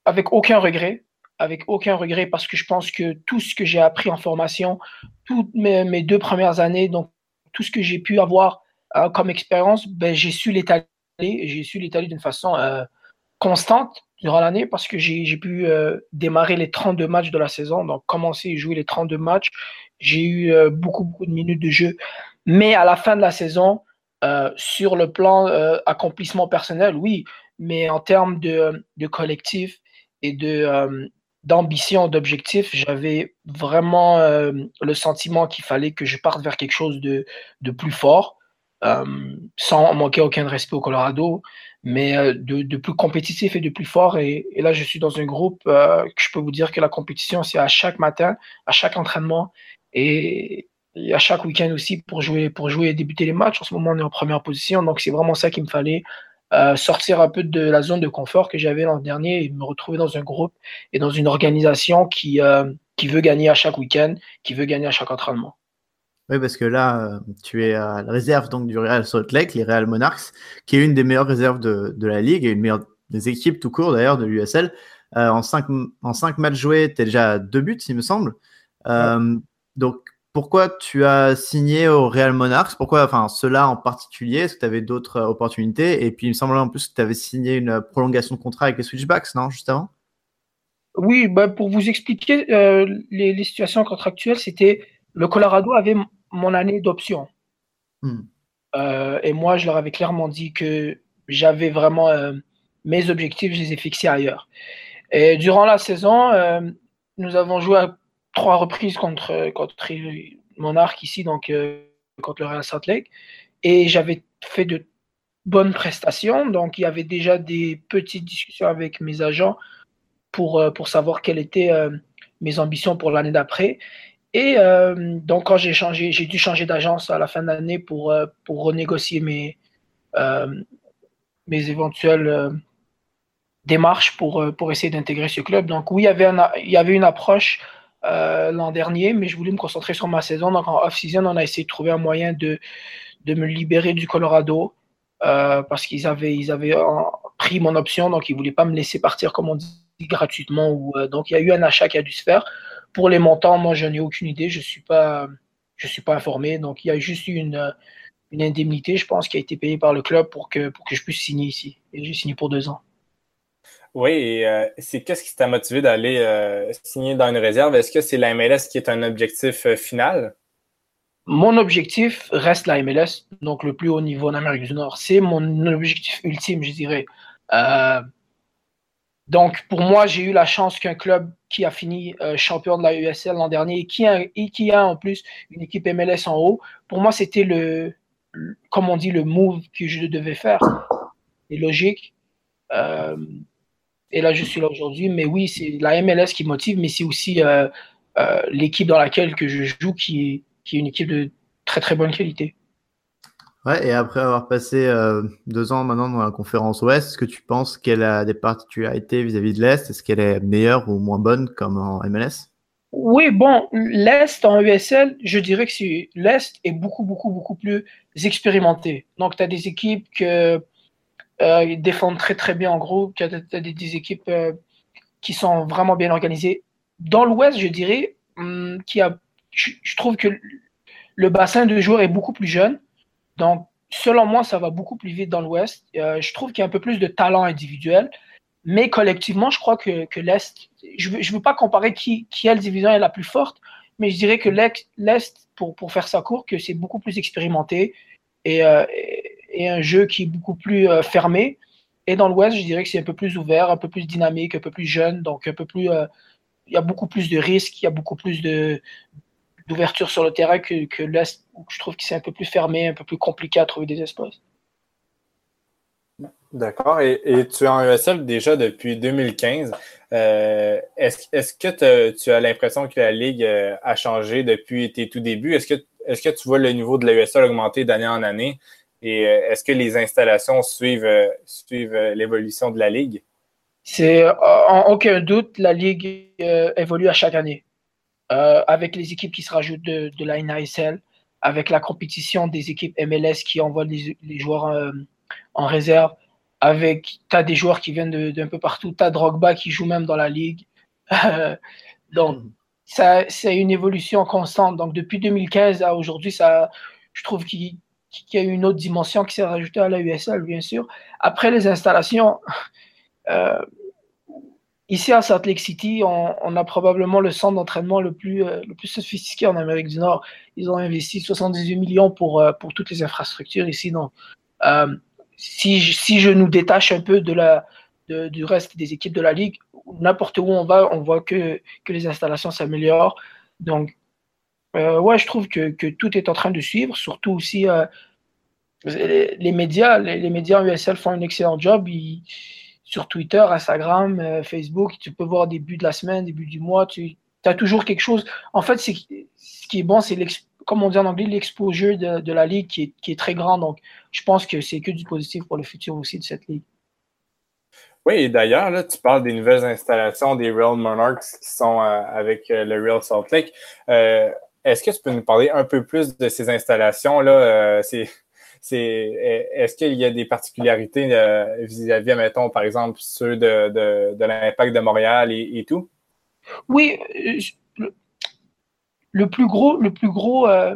avec aucun regret. Avec aucun regret parce que je pense que tout ce que j'ai appris en formation, toutes mes, deux premières années, donc tout ce que j'ai pu avoir euh, comme expérience, ben, j'ai su l'étaler. J'ai su l'étaler d'une façon constante durant l'année parce que j'ai pu euh, démarrer les 32 matchs de la saison, donc commencer et jouer les 32 matchs. J'ai eu euh, beaucoup, beaucoup de minutes de jeu. Mais à la fin de la saison, euh, sur le plan accomplissement personnel, oui, mais en termes de collectif et de d'ambition, d'objectif, j'avais vraiment le sentiment qu'il fallait que je parte vers quelque chose de, de plus fort, sans manquer aucun respect au Colorado mais euh, de, plus compétitif et de plus fort. Et, là, je suis dans un groupe euh, que je peux vous dire que la compétition, c'est à chaque matin, à chaque entraînement et, à chaque week-end aussi pour jouer, pour jouer et débuter les matchs. En ce moment, on est en première position, donc c'est vraiment ça qu'il me fallait. Euh, sortir un peu de la zone de confort que j'avais l'an dernier et me retrouver dans un groupe et dans une organisation qui, qui veut gagner à chaque week-end, qui veut gagner à chaque entraînement. Oui, parce que là, euh, tu es à la réserve donc, du Real Salt Lake, les Real Monarchs, qui est une des meilleures réserves de, la ligue et une meilleure des équipes tout court d'ailleurs de l'USL. Euh, en, cinq, en cinq matchs joués, tu es déjà à deux buts, il me semble. Euh, donc, pourquoi tu as signé au Real Monarchs? Pourquoi, enfin, cela en particulier? Est-ce que tu avais d'autres opportunités? Et puis, il me semble en plus que tu avais signé une prolongation de contrat avec les Switchbacks, non, juste avant? Oui, bah, pour vous expliquer les, les, situations contractuelles, c'était le Colorado avait mon année d'option. Hmm. Euh, et moi, je leur avais clairement dit que j'avais vraiment euh, mes objectifs, je les ai fixés ailleurs. Et durant la saison, euh, nous avons joué à trois reprises contre, contre Monarch ici, donc contre le Real Salt Lake. Et j'avais fait de bonnes prestations. Donc, il y avait déjà des petites discussions avec mes agents pour, pour savoir quelles étaient mes ambitions pour l'année d'après. Et euh, donc, quand j'ai changé, j'ai dû changer d'agence à la fin de l'année pour, euh, pour renégocier mes, euh, mes éventuelles démarches pour, pour essayer d'intégrer ce club. Donc, oui, il y avait, il y avait une approche l'an dernier, mais je voulais me concentrer sur ma saison. Donc, en off-season, on a essayé de trouver un moyen de, me libérer du Colorado parce qu'ils avaient, avaient pris mon option, donc ils ne voulaient pas me laisser partir, comme on dit, gratuitement. Donc, il y a eu un achat qui a dû se faire. Pour les montants, moi, je n'ai aucune idée. Je ne suis, pas, suis pas informé. Donc, il y a juste eu une, une indemnité, je pense, qui a été payée par le club pour que, pour que je puisse signer ici. Et j'ai signé pour deux ans. Oui, et euh, c'est qu'est-ce qui t'a motivé d'aller euh, signer dans une réserve? Est-ce que c'est la MLS qui est un objectif euh, final? Mon objectif reste la MLS, donc le plus haut niveau en Amérique du Nord. C'est mon objectif ultime, je dirais. donc, pour moi, j'ai eu la chance qu'un club qui a fini champion de la USL l'an dernier et qui, a, et qui a en plus une équipe MLS en haut, pour moi, c'était le, comme on dit, le move que je devais faire. C'est logique. Euh, et là, je suis là aujourd'hui. Mais oui, c'est la MLS qui motive, mais c'est aussi euh, euh, l'équipe dans laquelle que je joue qui, qui est une équipe de très très bonne qualité. Ouais, et après avoir passé deux ans maintenant dans la conférence Ouest, est-ce que tu penses qu'elle a des particularités vis-à-vis de l'Est? Est-ce qu'elle est meilleure ou moins bonne comme en MLS oui, bon, l'Est en USL, je dirais que l'Est est beaucoup, beaucoup, beaucoup plus expérimenté. Donc, tu as des équipes qui euh, défendent très, très bien en groupe, tu as, des, équipes euh, qui sont vraiment bien organisées. Dans l'Ouest, je dirais, hum, a, je, trouve que le bassin de joueurs est beaucoup plus jeune. Donc, selon moi, ça va beaucoup plus vite dans l'Ouest. Euh, je trouve qu'il y a un peu plus de talent individuel. Mais collectivement, je crois que, l'Est, je ne veux, pas comparer qui, quelle division est la plus forte, mais je dirais que l'Est, pour, faire ça court, que c'est beaucoup plus expérimenté et, un jeu qui est beaucoup plus euh, fermé. Et dans l'Ouest, je dirais que c'est un peu plus ouvert, un peu plus dynamique, un peu plus jeune, donc un peu plus. Euh, il y a beaucoup plus de risques, il y a beaucoup plus d'ouverture sur le terrain que, l'Est, où je trouve que c'est un peu plus fermé, un peu plus compliqué à trouver des espaces. D'accord. Et, tu es en ESL déjà depuis 2015. Euh, est-ce, que tu as l'impression que la Ligue a changé depuis tes tout débuts? Est-ce que, que tu vois le niveau de l'ESL augmenter d'année en année? Et euh, est-ce que les installations suivent, suivent l'évolution de la Ligue? C'est en aucun doute, la Ligue évolue à chaque année. avec les équipes qui se rajoutent de, la NASL, avec la compétition des équipes MLS qui envoient les, joueurs en réserve, avec, as des joueurs qui viennent d'un peu partout, tu as Drogba qui joue même dans la ligue. donc, c'est une évolution constante. Donc, depuis 2015 à aujourd'hui, ça, je trouve qu'il y a une autre dimension qui s'est rajoutée à la USL, bien sûr. Après les installations, euh, ici à Salt Lake City, on, a probablement le centre d'entraînement le plus, euh, le plus sophistiqué en Amérique du Nord. Ils ont investi 78 millions pour, euh, pour toutes les infrastructures ici. Donc, si, si je nous détache un peu de la, du reste des équipes de la Ligue, n'importe où on va, on voit que, que les installations s'améliorent. Donc, euh, ouais, je trouve que, que, tout est en train de suivre, surtout aussi euh, les, médias. Les, médias USL font un excellent job. sur Twitter, Instagram, euh, Facebook, tu peux voir début de la semaine, début du mois, tu as toujours quelque chose. En fait, ce qui est bon, c'est comme on dit en anglais, l'exposure de, la ligue qui est, qui est, très grand. Donc, je pense que c'est que du positif pour le futur aussi de cette ligue. Oui, et d'ailleurs, là, tu parles des nouvelles installations des Real Monarchs qui sont euh, avec le Real Salt Lake. Est-ce que tu peux nous parler un peu plus de ces installations-là? c'est, est-ce qu'il y a des particularités vis-à-vis, mettons, par exemple, ceux de, l'impact de Montréal et, tout? Oui, le plus gros, euh,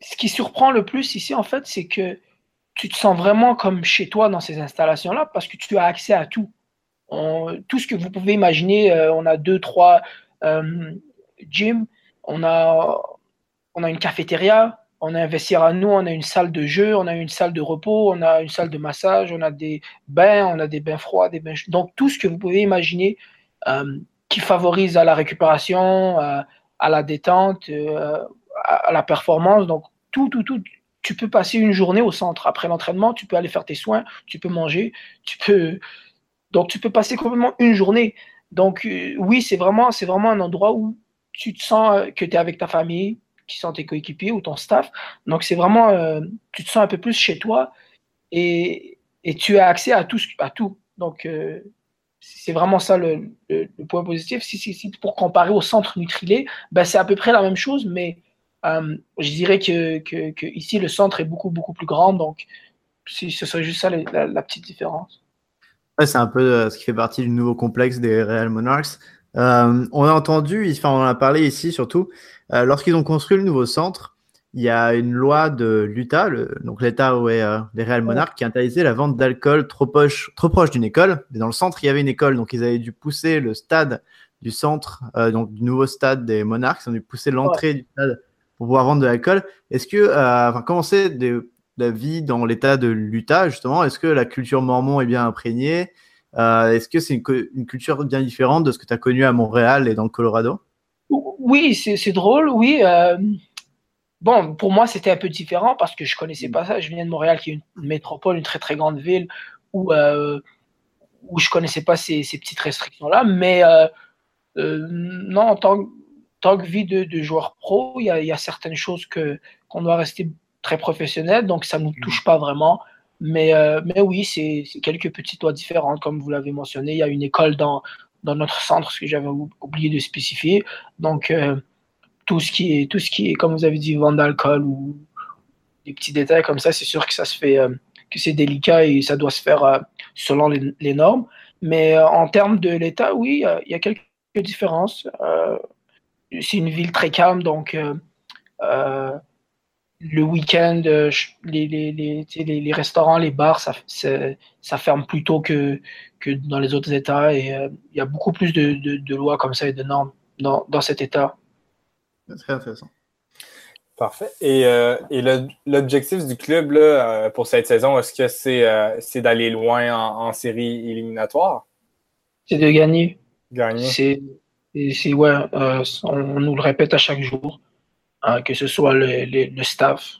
ce qui surprend le plus ici, en fait, c'est que tu te sens vraiment comme chez toi dans ces installations-là parce que tu as accès à tout. tout ce que vous pouvez imaginer, euh, on a deux, trois euh, gyms, on a, on a une cafétéria, on a un à nous, on a une salle de jeu, on a une salle de repos, on a une salle de massage, on a des bains, on a des bains froids, des bains Donc tout ce que vous pouvez imaginer qui favorise à la récupération, à la détente, euh, à, la performance. Donc, tout, tout, tout. Tu peux passer une journée au centre. Après l'entraînement, tu peux aller faire tes soins, tu peux manger, tu peux. Donc, tu peux passer complètement une journée. Donc, euh, oui, c'est vraiment, c'est vraiment un endroit où tu te sens euh, que tu es avec ta famille, qui sont tes coéquipiers ou ton staff. Donc, c'est vraiment, tu te sens un peu plus chez toi et, et tu as accès à tout. À tout. Donc, c'est vraiment ça le, point positif. Si, si, pour comparer au centre Nutrilé, ben c'est à peu près la même chose, mais euh, je dirais que, que, ici le centre est beaucoup beaucoup plus grand, donc ce serait juste ça la, petite différence. c'est un peu euh, ce qui fait partie du nouveau complexe des Real Monarchs. On a entendu, enfin, on en a parlé ici surtout, lorsqu'ils ont construit le nouveau centre, il y a une loi de l'Utah, donc l'État où est les Real Monarchs, qui interdisait la vente d'alcool trop proche, trop proche d'une école. Mais dans le centre, il y avait une école, donc ils avaient dû pousser le stade du centre, donc du nouveau stade des Monarchs, ils ont dû pousser l'entrée du stade pour pouvoir vendre de l'alcool. Est-ce que, enfin, comment c'est la vie dans l'État de l'Utah justement? Est-ce que la culture mormon est bien imprégnée? Est-ce que c'est une, culture bien différente de ce que tu as connu à Montréal et dans le Colorado? Oui, c'est drôle, oui. Bon, pour moi, c'était un peu différent parce que je connaissais pas ça. Je viens de Montréal, qui est une métropole, une très très grande ville où, euh, où je connaissais pas ces, petites restrictions-là. Mais euh, euh, non, en tant, que vie de, joueur pro, il y, a, certaines choses que qu'on doit rester très professionnel, donc ça ne nous touche pas vraiment. Mais, euh, mais oui, c'est quelques petites lois différentes, comme vous l'avez mentionné. Il y a une école dans, dans notre centre, ce que j'avais oublié de spécifier. Donc, euh, tout ce qui est, tout ce qui comme vous avez dit, vente d'alcool ou des petits détails comme ça, c'est sûr que ça se fait, euh, que c'est délicat et ça doit se faire selon les, normes. Mais en termes de l'État, oui, il y a quelques différences. c'est une ville très calme, donc le week-end, les, les, les, les, restaurants, les bars, ça, ça ferme plus tôt que, que dans les autres États et il y a beaucoup plus de, de, de, lois comme ça et de normes dans, dans cet État. Très intéressant. Parfait. Et, euh, et l'objectif du club là, euh, pour cette saison, est-ce que c'est euh, d'aller loin en, en, série éliminatoire? C'est de gagner. Gagner. C'est ouais, euh, on, nous le répète à chaque jour, hein, que ce soit le, staff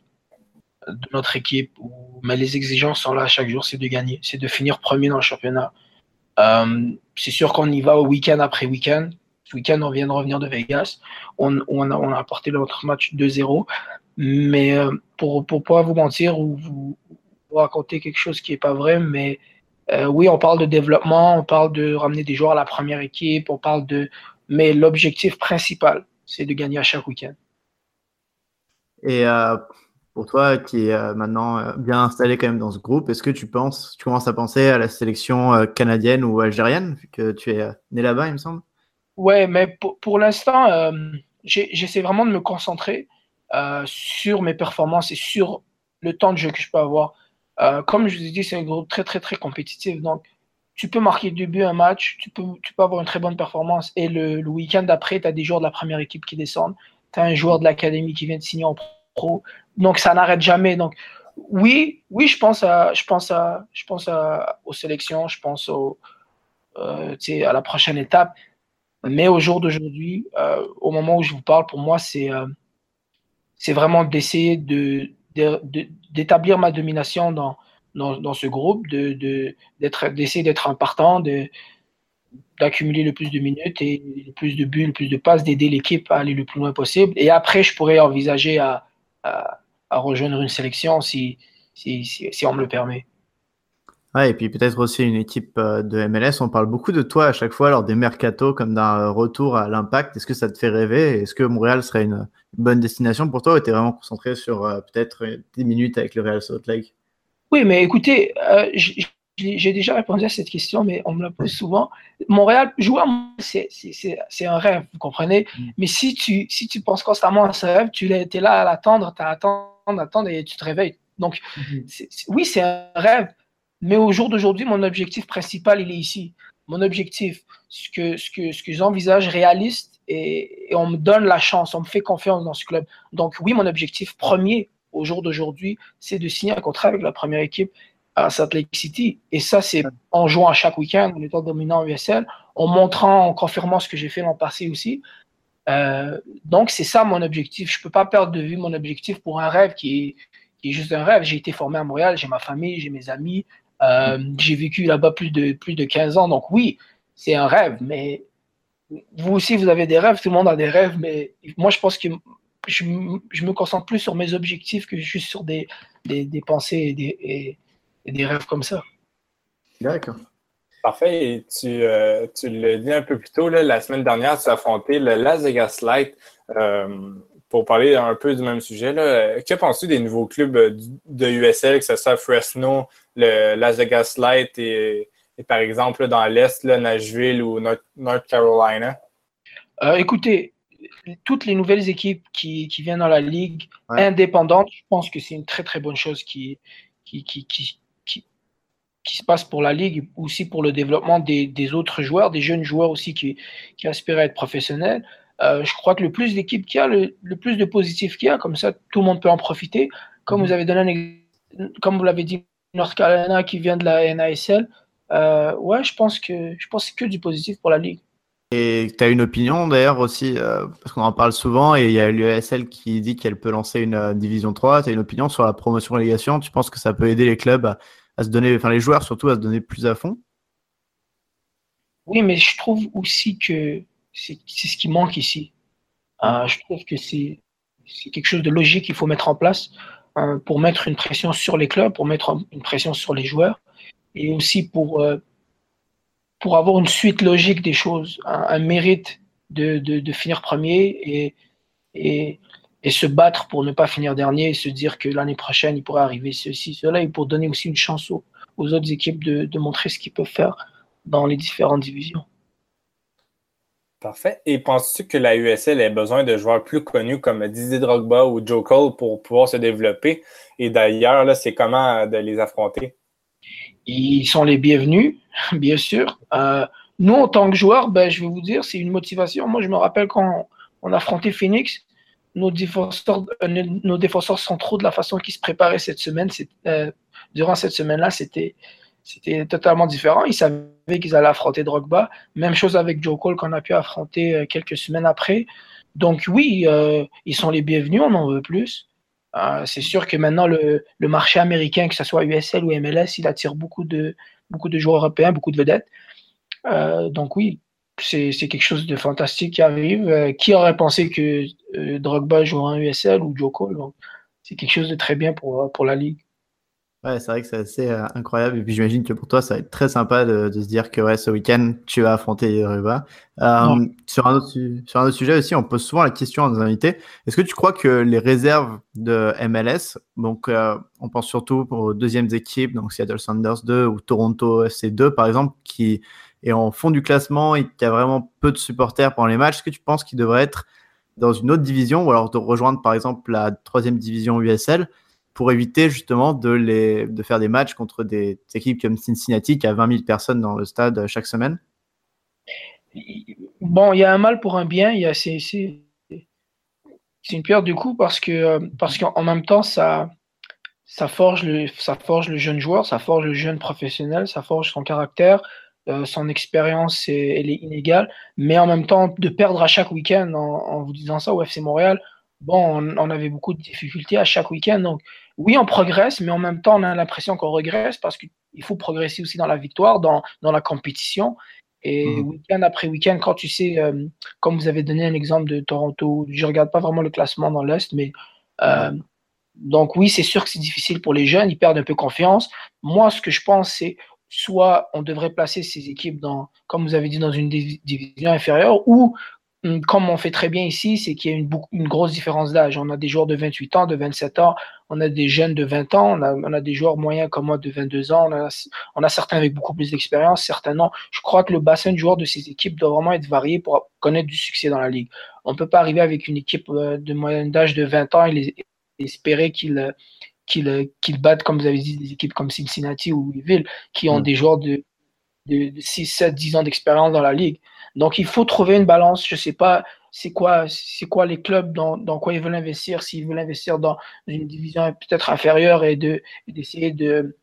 de notre équipe, mais les exigences sont là chaque jour, c'est de gagner, c'est de finir premier dans le championnat. Euh, c'est sûr qu'on y va au week-end après week-end, ce week-end, on vient de revenir de Vegas. On, a, on apporté notre match 2-0. Mais euh, pour ne pas vous mentir ou vous, vous, raconter quelque chose qui n'est pas vrai, mais euh, oui, on parle de développement, on parle de ramener des joueurs à la première équipe, on parle de. Mais l'objectif principal, c'est de gagner à chaque week-end. Et euh, pour toi, qui est maintenant bien installé quand même dans ce groupe, est-ce que tu penses, tu commences à penser à la sélection canadienne ou algérienne, vu que tu es né là-bas, il me semble? Ouais, mais pour, l'instant, euh, j'essaie vraiment de me concentrer euh, sur mes performances et sur le temps de jeu que je peux avoir. Euh, comme je vous ai dit, c'est un groupe très, très, très compétitif. Donc, tu peux marquer du but un match, tu peux, tu peux avoir une très bonne performance. Et le, le week-end d'après, tu as des joueurs de la première équipe qui descendent. Tu as un joueur de l'académie qui vient de signer en pro. Donc, ça n'arrête jamais. Donc, oui, oui, je pense à, je pense à, je pense à, aux sélections, je pense au, euh, à la prochaine étape. Mais au jour d'aujourd'hui, euh, au moment où je vous parle, pour moi, c'est euh, vraiment d'essayer de, d'établir de, ma domination dans, dans, dans ce groupe, d'essayer de, d'être un partant, d'accumuler le plus de minutes et le plus de buts, le plus de passes, d'aider l'équipe à aller le plus loin possible. Et après, je pourrais envisager à, à, à rejoindre une sélection si, si, si, si on me le permet. Ouais, et puis peut-être aussi une équipe euh, de MLS. On parle beaucoup de toi à chaque fois lors des mercato comme d'un retour à l'impact. Est-ce que ça te fait rêver? Est-ce que Montréal serait une bonne destination pour toi ou tu es vraiment concentré sur euh, peut-être 10 minutes avec le Real Salt Lake? Oui, mais écoutez, euh, j'ai déjà répondu à cette question, mais on me la pose souvent. Montréal, jouer à Montréal, c'est un rêve, vous comprenez? Mm. Mais si tu, si tu penses constamment à ce rêve, tu es, là à l'attendre, tu attends, attendre et tu te réveilles. Donc, mm -hmm. oui, c'est un rêve mais au jour d'aujourd'hui, mon objectif principal, il est ici. Mon objectif, ce que, ce que, ce que j'envisage réaliste et, et, on me donne la chance, on me fait confiance dans ce club. Donc oui, mon objectif premier au jour d'aujourd'hui, c'est de signer un contrat avec la première équipe à Salt Lake City. Et ça, c'est en jouant à chaque week-end, en étant dominant en USL, en montrant, en confirmant ce que j'ai fait l'an passé aussi. Euh, donc, c'est ça mon objectif. Je ne peux pas perdre de vue mon objectif pour un rêve qui est, qui est juste un rêve. J'ai été formé à Montréal, j'ai ma famille, j'ai mes amis, euh, j'ai vécu là-bas plus de, plus de 15 ans, donc oui, c'est un rêve, mais vous aussi, vous avez des rêves, tout le monde a des rêves, mais moi, je pense que je, je me concentre plus sur mes objectifs que juste sur des, des, des pensées et des, et, des, rêves comme ça. D'accord. Parfait. Et tu, euh, tu l'as dit un peu plus tôt, là, la semaine dernière, tu as affronté le Las Vegas Light. Euh, pour parler un peu du même sujet, là, que penses-tu des nouveaux clubs de USL, que ce soit Fresno, le Las Vegas Light et, et par exemple dans l'Est, Nashville ou North, North Carolina? écoutez, toutes les nouvelles équipes qui, viennent dans la ligue indépendante, je pense que c'est une très très bonne chose qui, qui, qui, qui, qui, se passe pour la ligue, aussi pour le développement des, des autres joueurs, des jeunes joueurs aussi qui, qui aspirent à être professionnels. Euh, je crois que le plus d'équipes qu'il y a, le, plus de positifs qu'il y a, comme ça tout le monde peut en profiter. Comme vous mhm. avez donné un comme vous l'avez dit, North Carolina qui vient de la NASL, euh, ouais, je pense que je pense que, que du positif pour la ligue. Et tu as une opinion d'ailleurs aussi, euh, parce qu'on en parle souvent, et il y a l'USL qui dit qu'elle peut lancer une division 3. Tu as une opinion sur la promotion-relégation Tu penses que ça peut aider les clubs à, se donner, enfin les joueurs surtout, à se donner plus à fond Oui, mais je trouve aussi que c'est ce qui manque ici. Euh, je trouve que c'est quelque chose de logique qu'il faut mettre en place pour mettre une pression sur les clubs, pour mettre une pression sur les joueurs, et aussi pour pour avoir une suite logique des choses, un, mérite de, de, finir premier et, et, se battre pour ne pas finir dernier et se dire que l'année prochaine, il pourrait arriver ceci, cela, et pour donner aussi une chance aux, aux autres équipes de, de montrer ce qu'ils peuvent faire dans les différentes divisions. Parfait. Et penses-tu que la USL a besoin de joueurs plus connus comme Didier Drogba ou Joe Cole pour pouvoir se développer? Et d'ailleurs, là, c'est comment de les affronter? Ils sont les bienvenus, bien sûr. Euh, nous, en tant que joueurs, ben, je vais vous dire, c'est une motivation. Moi, je me rappelle quand on affrontait Phoenix, nos défenseurs, euh, nos défenseurs centraux, de la façon qu'ils se préparaient cette semaine, euh, durant cette semaine-là, c'était, totalement différent. Ils savaient qu'ils allaient affronter Drogba. Même chose avec Joe Cole qu'on a pu affronter quelques semaines après. Donc oui, ils sont les bienvenus, on en veut plus. Euh, c'est sûr que maintenant, le, marché américain, que ce soit USL ou MLS, il attire beaucoup de, joueurs européens, beaucoup de vedettes. Euh, donc oui, c'est quelque chose de fantastique qui arrive. Euh, qui aurait pensé que Drogba jouerait en USL ou Joko C'est quelque chose de très bien pour, pour la Ligue. Ouais, c'est vrai que c'est assez euh, incroyable. Et puis j'imagine que pour toi, ça va être très sympa de, de se dire que ouais, ce week-end, tu vas affronter. Euh, sur, un autre, sur un autre sujet aussi, on pose souvent la question à nos invités. Est-ce que tu crois que les réserves de MLS, donc euh, on pense surtout aux deuxièmes équipes, donc Seattle Sanders 2 ou Toronto FC 2 par exemple, qui est en fond du classement et qui a vraiment peu de supporters pendant les matchs, est-ce que tu penses qu'ils devraient être dans une autre division ou alors de rejoindre par exemple la troisième division USL pour éviter justement de, les, de faire des matchs contre des, équipes comme Cincinnati qui a 20 000 personnes dans le stade chaque semaine? Bon, il y a un mal pour un bien. Y c'est, une perte du coup parce que parce qu'en même temps ça ça forge le ça forge le jeune joueur, ça forge le jeune professionnel, ça forge son caractère, euh, son expérience elle est inégale, mais en même temps de perdre à chaque week-end en, en vous disant ça au FC Montréal, bon on, on, avait beaucoup de difficultés à chaque week-end donc oui, on progresse, mais en même temps, on a l'impression qu'on regresse parce qu'il faut progresser aussi dans la victoire, dans, dans la compétition. Et mmh. week-end après week-end, quand tu sais, euh, comme vous avez donné un exemple de Toronto, je ne regarde pas vraiment le classement dans l'Est, mais euh, donc oui, c'est sûr que c'est difficile pour les jeunes, ils perdent un peu confiance. Moi, ce que je pense, c'est soit on devrait placer ces équipes dans, comme vous avez dit, dans une division inférieure, ou Hum, comme on fait très bien ici, c'est qu'il y a une, grosse différence d'âge. On a des joueurs de 28 ans, de 27 ans, on a des jeunes de 20 ans, on a, des joueurs moyens comme moi de 22 ans, on a, certains avec beaucoup plus d'expérience, certains non. Je crois que le bassin de joueurs de ces équipes doit vraiment être varié pour connaître du succès dans la ligue. On ne peut pas arriver avec une équipe euh, de moyenne d'âge de 20 ans et, espérer qu'ils qu'ils battent, comme vous avez dit, des équipes comme Cincinnati ou Louisville, qui ont mm. des joueurs de, de 6, 7, 10 ans d'expérience dans la ligue. Donc, il faut trouver une balance. Je ne sais pas c'est quoi, c'est quoi les clubs, dans, dans quoi ils veulent investir, s'ils veulent investir dans une division peut-être inférieure et de, d'essayer de,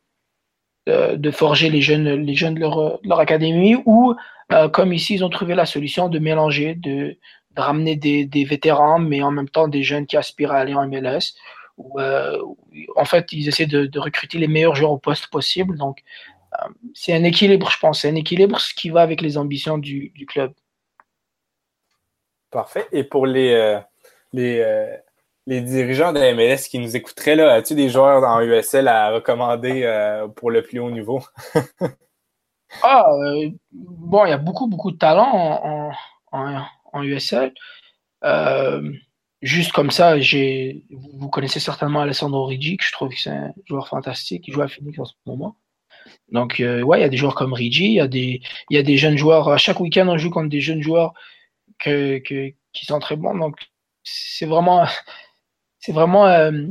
de, de, forger les jeunes, les jeunes de leur, leur académie ou, euh, comme ici, ils ont trouvé la solution de mélanger, de, de ramener des, des, vétérans, mais en même temps des jeunes qui aspirent à aller en MLS. Euh, en fait, ils essaient de, de, recruter les meilleurs joueurs au poste possible. Donc, c'est un équilibre, je pense. C'est un équilibre ce qui va avec les ambitions du, du club. Parfait. Et pour les, euh, les, euh, les dirigeants de MLS qui nous écouteraient, là, as-tu des joueurs dans USL à recommander euh, pour le plus haut niveau? ah, bon, il y a beaucoup, beaucoup de talent en, en, en USL. Juste comme ça, vous connaissez certainement Alessandro Ricci, que je trouve que c'est un joueur fantastique, qui joue à Phoenix en ce moment. Donc, euh, ouais, il y a des joueurs comme Rigi, il y, a des, y a des jeunes joueurs. À chaque week-end, on joue contre des jeunes joueurs que, qui sont très bons. Donc, c'est vraiment, c'est vraiment euh,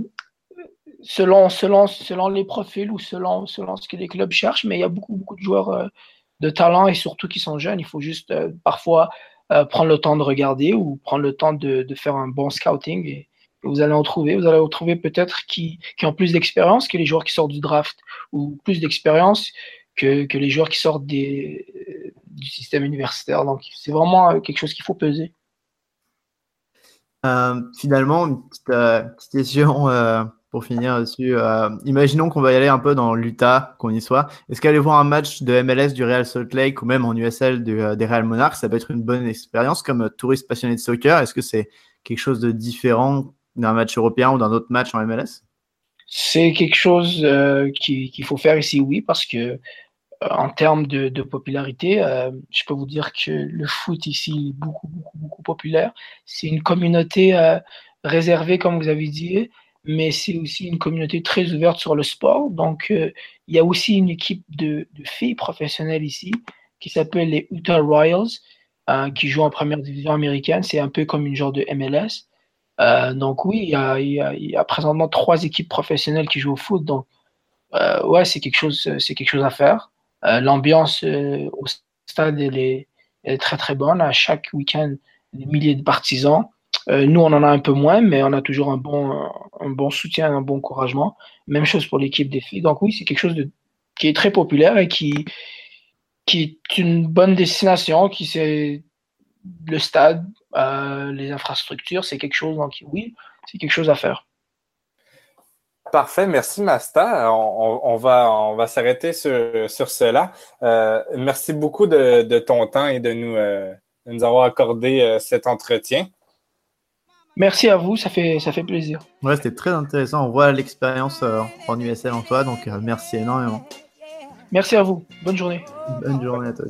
selon, selon, selon les profils ou selon, selon ce que les clubs cherchent. Mais il y a beaucoup, beaucoup de joueurs euh, de talent et surtout qui sont jeunes. Il faut juste euh, prendre le temps de regarder ou prendre le temps de, de faire un bon scouting et, vous allez en trouver. Vous allez en trouver peut-être qui, qui ont plus d'expérience que les joueurs qui sortent du draft ou plus d'expérience que, que, les joueurs qui sortent des, du système universitaire. Donc, c'est vraiment quelque chose qu'il faut peser. Euh, finalement, une petite, euh, question euh, pour finir dessus. imaginons qu'on va y aller un peu dans l'Utah, qu'on y soit. Est-ce qu'aller voir un match de MLS du Real Salt Lake ou même en USL des Real Monarchs, ça peut être une bonne expérience comme touriste passionné de soccer? Est-ce que c'est quelque chose de différent d'un match européen ou d'un autre match en MLS C'est quelque chose qu'il faut faire ici, oui, parce que en termes de, popularité, euh, je peux vous dire que le foot ici est beaucoup, beaucoup, beaucoup populaire. C'est une communauté euh, réservée, comme vous avez dit, mais c'est aussi une communauté très ouverte sur le sport. Donc, euh, il y a aussi une équipe de, filles professionnelles ici qui s'appelle les Utah Royals, qui jouent en première division américaine. C'est un peu comme une genre de MLS. donc, oui, il y, a, présentement trois équipes professionnelles qui jouent au foot. Donc, ouais, c'est quelque chose, c'est quelque chose à faire. Euh, l'ambiance euh, au stade elle est, très très bonne. À chaque week-end, des milliers de partisans. Euh, nous, on en a un peu moins, mais on a toujours un bon, un bon soutien, un bon encouragement. Même chose pour l'équipe des filles. Donc oui, c'est quelque chose qui est très populaire et qui, est une bonne destination, le stade, les infrastructures, c'est quelque chose, donc oui, c'est quelque chose à faire. Parfait, merci Masta. On, va, s'arrêter sur, cela. Euh, merci beaucoup de, ton temps et de nous, euh, avoir accordé euh, cet entretien. Merci à vous, ça fait, ça fait plaisir. Ouais, c'était très intéressant. On voit l'expérience en USL en toi, donc merci énormément. Merci à vous. Bonne journée. Bonne journée à toi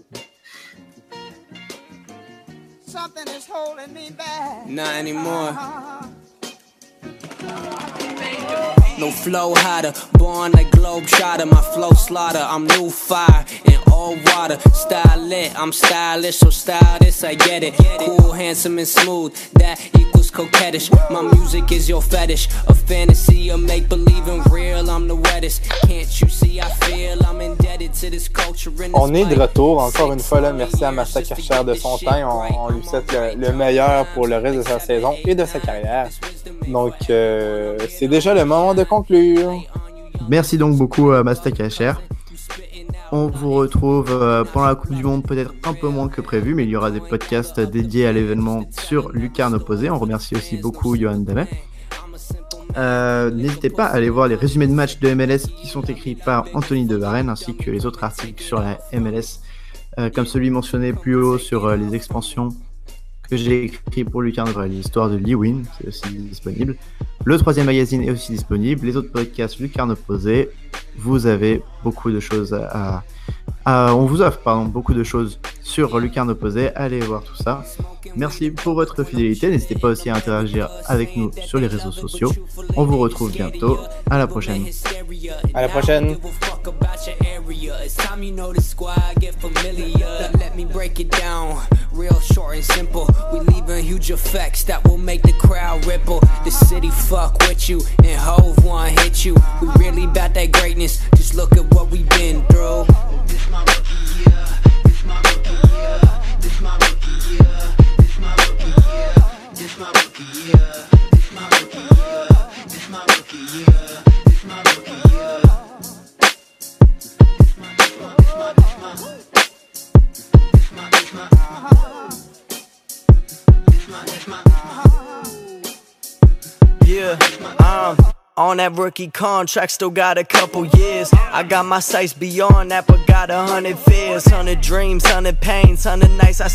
No flow hotter, born like globe shotter. My flow slaughter, I'm new fire all water. Style lit, I'm stylish, so stylish, I get it. Cool, handsome, and smooth, that equals coquettish. My music is your fetish, a fantasy, a make believe in real. I'm the wettest. Can't you see? I feel I'm indebted to this culture. On est de retour, encore une fois, là, merci à Massa Kircher de son temps. On, on lui souhaite le, le meilleur pour le reste de sa saison et de sa carrière. Donc, euh, c'est déjà le moment de conclure. Merci donc beaucoup à Masta Kacher. On vous retrouve euh, pendant la Coupe du Monde, peut-être un peu moins que prévu, mais il y aura des podcasts dédiés à l'événement sur Lucarne Opposé. On remercie aussi beaucoup Johan Damet. Euh, n'hésitez pas à aller voir les résumés de matchs de MLS qui sont écrits par Anthony de Varenne ainsi que les autres articles sur la MLS, comme celui mentionné plus haut sur les expansions que j'ai écrit pour Lucas l'histoire de Lee Win, c'est aussi disponible. Le troisième magazine est aussi disponible. Les autres podcasts Lucarne Opposé, vous avez beaucoup de choses à, on vous offre pardon, beaucoup de choses sur Lucarne Opposé. Allez voir tout ça. Merci pour votre fidélité. N'hésitez pas aussi à interagir avec nous sur les réseaux sociaux. On vous retrouve bientôt. À la prochaine. À la prochaine. Just look at what we've been through. Yeah, um on that rookie contract, still got a couple years. I got my sights beyond that, but got a hundred fears, hundred dreams, hundred pains, hundred nights. I